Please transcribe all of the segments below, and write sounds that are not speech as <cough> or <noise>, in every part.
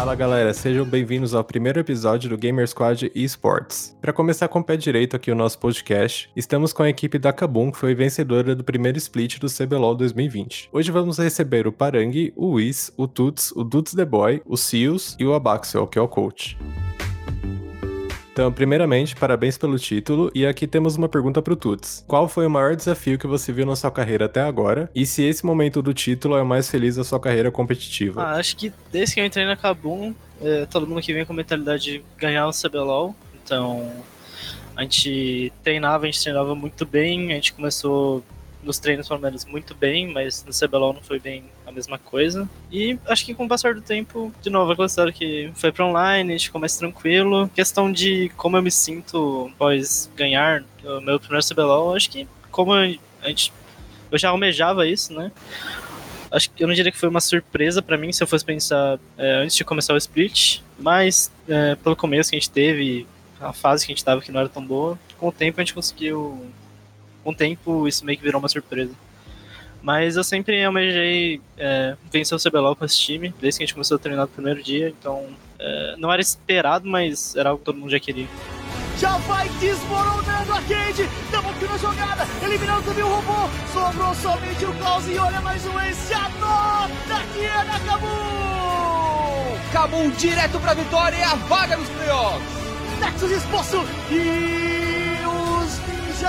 Fala galera, sejam bem-vindos ao primeiro episódio do Gamer Squad Esports. Para começar com o pé direito aqui o nosso podcast, estamos com a equipe da Kabum, que foi vencedora do primeiro split do CBLOL 2020. Hoje vamos receber o Parang, o Whis, o Tuts, o Dudes The Boy, o Seals e o Abaxel, que é o coach. Então, primeiramente, parabéns pelo título e aqui temos uma pergunta pro Tuts. Qual foi o maior desafio que você viu na sua carreira até agora? E se esse momento do título é o mais feliz da sua carreira competitiva? Ah, acho que desde que eu entrei na Kabum, é, todo mundo que vem com a mentalidade de ganhar o CBLOL. Então, a gente treinava, a gente treinava muito bem, a gente começou nos treinos pelo menos muito bem, mas no CBLOL não foi bem a mesma coisa. E acho que com o passar do tempo, de novo, aquela história que foi para online, ficou mais tranquilo. Questão de como eu me sinto após ganhar o meu primeiro CBLOL, acho que como a gente. Eu já almejava isso, né? Acho que eu não diria que foi uma surpresa para mim se eu fosse pensar é, antes de começar o split, mas é, pelo começo que a gente teve, a fase que a gente tava que não era tão boa, com o tempo a gente conseguiu com o tempo isso meio que virou uma surpresa. Mas eu sempre almejei é, vencer o CBLOL com esse time, desde que a gente começou a treinar no primeiro dia, então é, não era esperado, mas era algo que todo mundo já queria. Já vai desmoronando a Cade, double kill na jogada, eliminando também o robô, sobrou somente o Klaus e olha mais um esse, a nota que é da Kabum! Kabum direto pra vitória e a vaga nos playoffs! Nexus exposto e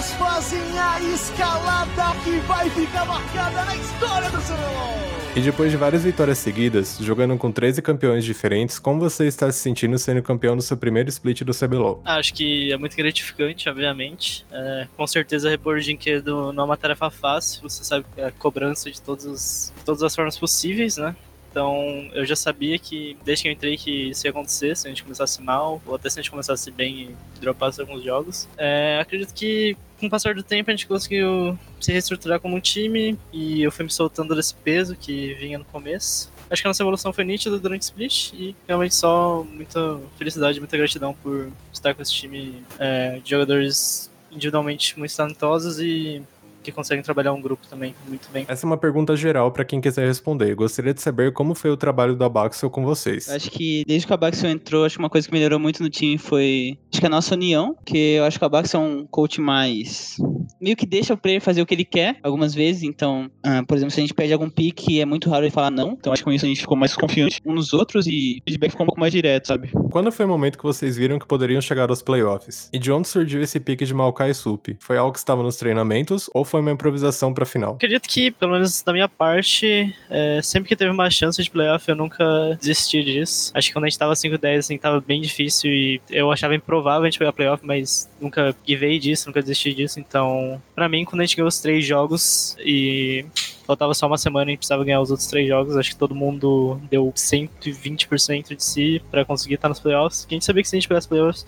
fazem a escalada que vai ficar marcada na história do CBLOL! E depois de várias vitórias seguidas, jogando com 13 campeões diferentes, como você está se sentindo sendo campeão do seu primeiro split do CBLOL? Acho que é muito gratificante, obviamente. É, com certeza repor o dinheiro não é uma tarefa fácil, você sabe que é a cobrança de todos os, todas as formas possíveis, né? Então eu já sabia que desde que eu entrei que isso ia acontecer, se a gente começasse mal, ou até se a gente começasse bem e dropasse alguns jogos. É, acredito que com o passar do tempo a gente conseguiu se reestruturar como um time e eu fui me soltando desse peso que vinha no começo. Acho que a nossa evolução foi nítida durante o split e realmente só muita felicidade, muita gratidão por estar com esse time é, de jogadores individualmente muito talentosos e que conseguem trabalhar um grupo também muito bem. Essa é uma pergunta geral para quem quiser responder. Gostaria de saber como foi o trabalho do Abaxel com vocês. Acho que desde que o Abaxel entrou, acho que uma coisa que melhorou muito no time foi acho que a nossa união, que eu acho que o Abaxel é um coach mais meio que deixa o player fazer o que ele quer algumas vezes, então, uh, por exemplo, se a gente pede algum pick, é muito raro ele falar não, então acho que com isso a gente ficou mais confiante uns nos outros e o feedback ficou um pouco mais direto, sabe? Quando foi o momento que vocês viram que poderiam chegar aos playoffs? E de onde surgiu esse pique de Maokai Sup? Foi algo que estava nos treinamentos ou foi uma improvisação pra final? Acredito que, pelo menos da minha parte, é, sempre que teve uma chance de playoff, eu nunca desisti disso. Acho que quando a gente tava 5-10, assim, tava bem difícil e eu achava improvável a gente pegar playoff, mas nunca givei disso, nunca desisti disso. Então, pra mim, quando a gente ganhou os três jogos e faltava só uma semana e a gente precisava ganhar os outros três jogos. Acho que todo mundo deu 120% de si para conseguir estar nos playoffs. a gente sabia que se a gente pegasse playoffs,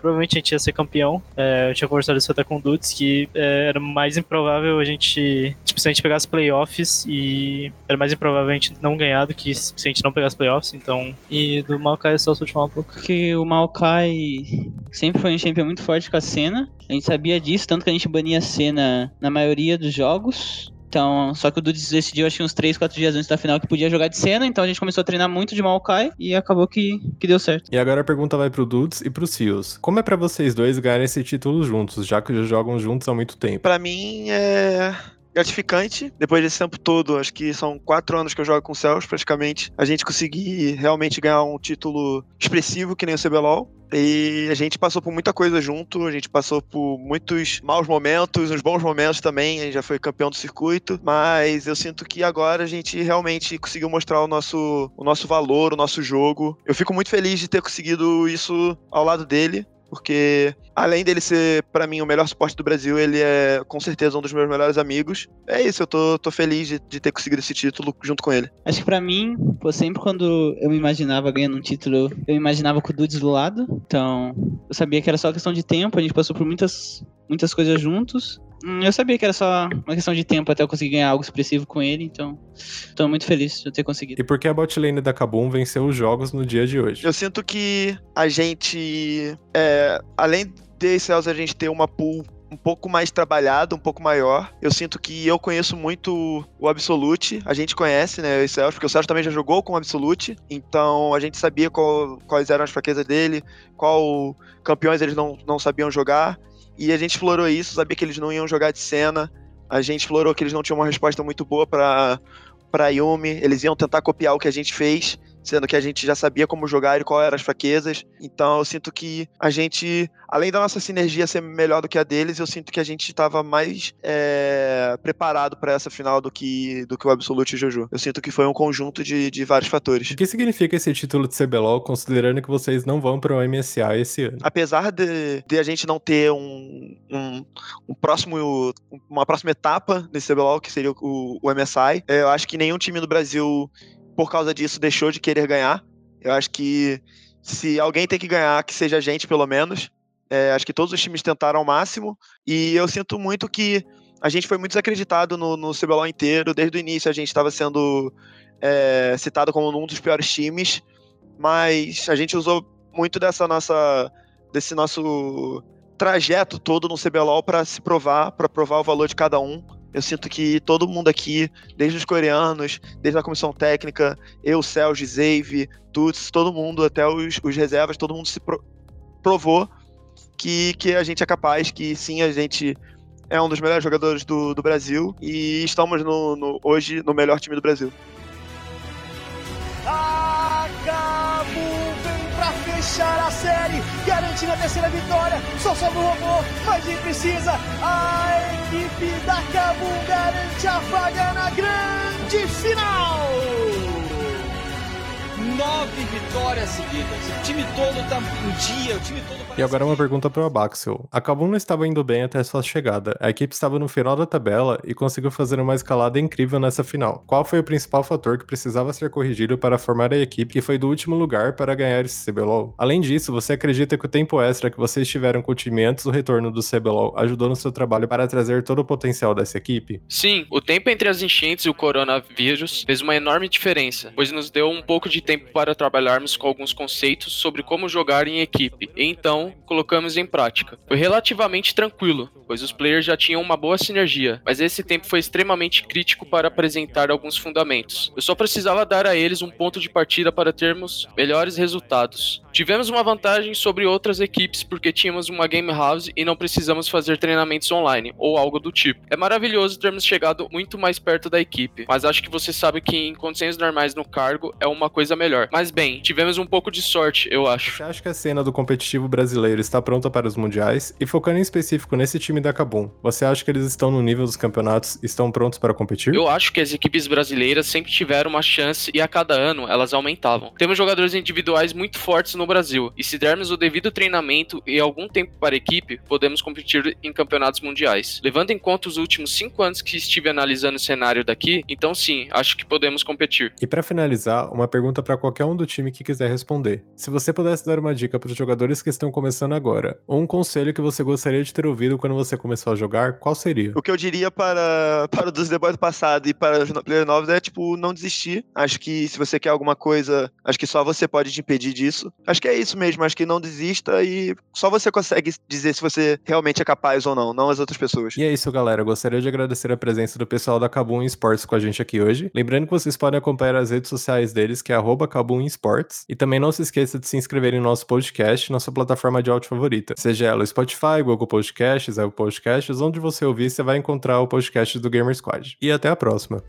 provavelmente a gente ia ser campeão. É, eu tinha conversado isso até com o Dudes, que é, era mais improvável a gente. Tipo, se a gente pegasse playoffs e era mais improvável a gente não ganhar do que se a gente não pegasse playoffs. Então. E do Maokai é só só falar um pouco. Porque o Maokai sempre foi um champion muito forte com a cena. A gente sabia disso, tanto que a gente bania a cena na maioria dos jogos. Então, só que o Dudes decidiu, acho que uns 3, 4 dias antes da final, que podia jogar de cena, então a gente começou a treinar muito de Maokai e acabou que, que deu certo. E agora a pergunta vai pro Dudes e pro Seals. Como é para vocês dois ganharem esse título juntos, já que já jogam juntos há muito tempo? Para mim é gratificante. Depois desse tempo todo, acho que são quatro anos que eu jogo com o Cells, praticamente, a gente conseguir realmente ganhar um título expressivo que nem o CBLOL. E a gente passou por muita coisa junto, a gente passou por muitos maus momentos, uns bons momentos também, a gente já foi campeão do circuito, mas eu sinto que agora a gente realmente conseguiu mostrar o nosso, o nosso valor, o nosso jogo. Eu fico muito feliz de ter conseguido isso ao lado dele porque além dele ser, para mim, o melhor suporte do Brasil, ele é com certeza um dos meus melhores amigos. É isso, eu tô, tô feliz de, de ter conseguido esse título junto com ele. Acho que para mim, pô, sempre quando eu me imaginava ganhando um título, eu me imaginava com o Dudes do lado. Então, eu sabia que era só questão de tempo, a gente passou por muitas, muitas coisas juntos. Hum, eu sabia que era só uma questão de tempo até eu conseguir ganhar algo expressivo com ele, então estou muito feliz de eu ter conseguido. E por que a botlane da Kabum venceu os jogos no dia de hoje? Eu sinto que a gente, é, além de Cells a gente ter uma pool um pouco mais trabalhado, um pouco maior. Eu sinto que eu conheço muito o Absolute, a gente conhece, né, o Celso, porque o Celso também já jogou com o Absolute, então a gente sabia qual, quais eram as fraquezas dele, qual campeões eles não, não sabiam jogar, e a gente explorou isso, sabia que eles não iam jogar de cena, a gente explorou que eles não tinham uma resposta muito boa para para Yumi, eles iam tentar copiar o que a gente fez, sendo que a gente já sabia como jogar e qual eram as fraquezas. Então eu sinto que a gente, além da nossa sinergia ser melhor do que a deles, eu sinto que a gente estava mais é, preparado para essa final do que, do que o Absolute e o Jojo. Eu sinto que foi um conjunto de, de vários fatores. O que significa esse título de CBLOL, considerando que vocês não vão para o MSA esse ano? Apesar de, de a gente não ter um, um, um, próximo, uma próxima etapa nesse CBLOL, que seria o, o MSI, é, eu acho que nenhum time do Brasil por causa disso, deixou de querer ganhar. Eu acho que se alguém tem que ganhar, que seja a gente, pelo menos. É, acho que todos os times tentaram ao máximo. E eu sinto muito que a gente foi muito desacreditado no, no CBLOL inteiro. Desde o início a gente estava sendo é, citado como um dos piores times. Mas a gente usou muito dessa nossa, desse nosso trajeto todo no CBLOL para se provar, para provar o valor de cada um. Eu sinto que todo mundo aqui, desde os coreanos, desde a comissão técnica, eu, Celso, Zave, Tuts, todo mundo, até os, os reservas, todo mundo se pro, provou que, que a gente é capaz, que sim, a gente é um dos melhores jogadores do, do Brasil e estamos no, no hoje no melhor time do Brasil. Fechar a série, garantindo a terceira vitória. Só sobra o robô, mas nem precisa. A equipe da Cabum garante a vaga na grande final nove vitórias seguidas. O time todo tá um dia, o time todo E agora uma pergunta pro Abaxel. A Kabum não estava indo bem até sua chegada. A equipe estava no final da tabela e conseguiu fazer uma escalada incrível nessa final. Qual foi o principal fator que precisava ser corrigido para formar a equipe que foi do último lugar para ganhar esse CBLOL? Além disso, você acredita que o tempo extra que vocês tiveram com o time antes do retorno do CBLOL ajudou no seu trabalho para trazer todo o potencial dessa equipe? Sim, o tempo entre as enchentes e o coronavírus fez uma enorme diferença, pois nos deu um pouco de tempo para trabalharmos com alguns conceitos sobre como jogar em equipe, e então colocamos em prática. Foi relativamente tranquilo, pois os players já tinham uma boa sinergia, mas esse tempo foi extremamente crítico para apresentar alguns fundamentos. Eu só precisava dar a eles um ponto de partida para termos melhores resultados. Tivemos uma vantagem sobre outras equipes porque tínhamos uma game house e não precisamos fazer treinamentos online ou algo do tipo. É maravilhoso termos chegado muito mais perto da equipe, mas acho que você sabe que em condições normais no cargo é uma coisa melhor. Mas bem, tivemos um pouco de sorte, eu acho. Você acha que a cena do competitivo brasileiro está pronta para os mundiais? E focando em específico nesse time da Kabum, você acha que eles estão no nível dos campeonatos e estão prontos para competir? Eu acho que as equipes brasileiras sempre tiveram uma chance e a cada ano elas aumentavam. Temos jogadores individuais muito fortes no Brasil, e se dermos o devido treinamento e algum tempo para a equipe, podemos competir em campeonatos mundiais. Levando em conta os últimos cinco anos que estive analisando o cenário daqui, então sim, acho que podemos competir. E para finalizar, uma pergunta para qualquer um do time que quiser responder. Se você pudesse dar uma dica para os jogadores que estão começando agora, ou um conselho que você gostaria de ter ouvido quando você começou a jogar, qual seria? O que eu diria para, <laughs> para os The Boys do passado e para os players novos é, tipo, não desistir. Acho que se você quer alguma coisa, acho que só você pode te impedir disso. Acho que é isso mesmo, acho que não desista e só você consegue dizer se você realmente é capaz ou não, não as outras pessoas. E é isso, galera. Eu gostaria de agradecer a presença do pessoal da Kabum Esports com a gente aqui hoje. Lembrando que vocês podem acompanhar as redes sociais deles, que é arroba Kabum Esports. E também não se esqueça de se inscrever em nosso podcast, nossa plataforma de áudio favorita. Seja ela Spotify, Google Podcasts, Apple Podcasts, onde você ouvir, você vai encontrar o podcast do Gamer Squad. E até a próxima.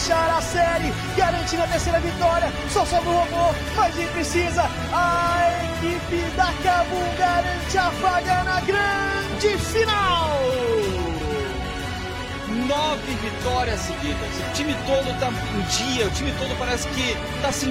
Fechar a série, garantindo a terceira vitória. Só sobra o robô, mas nem precisa. A equipe da Cabum garante a vaga na grande final. Nove vitórias seguidas. O time todo tá um dia, o time todo parece que tá se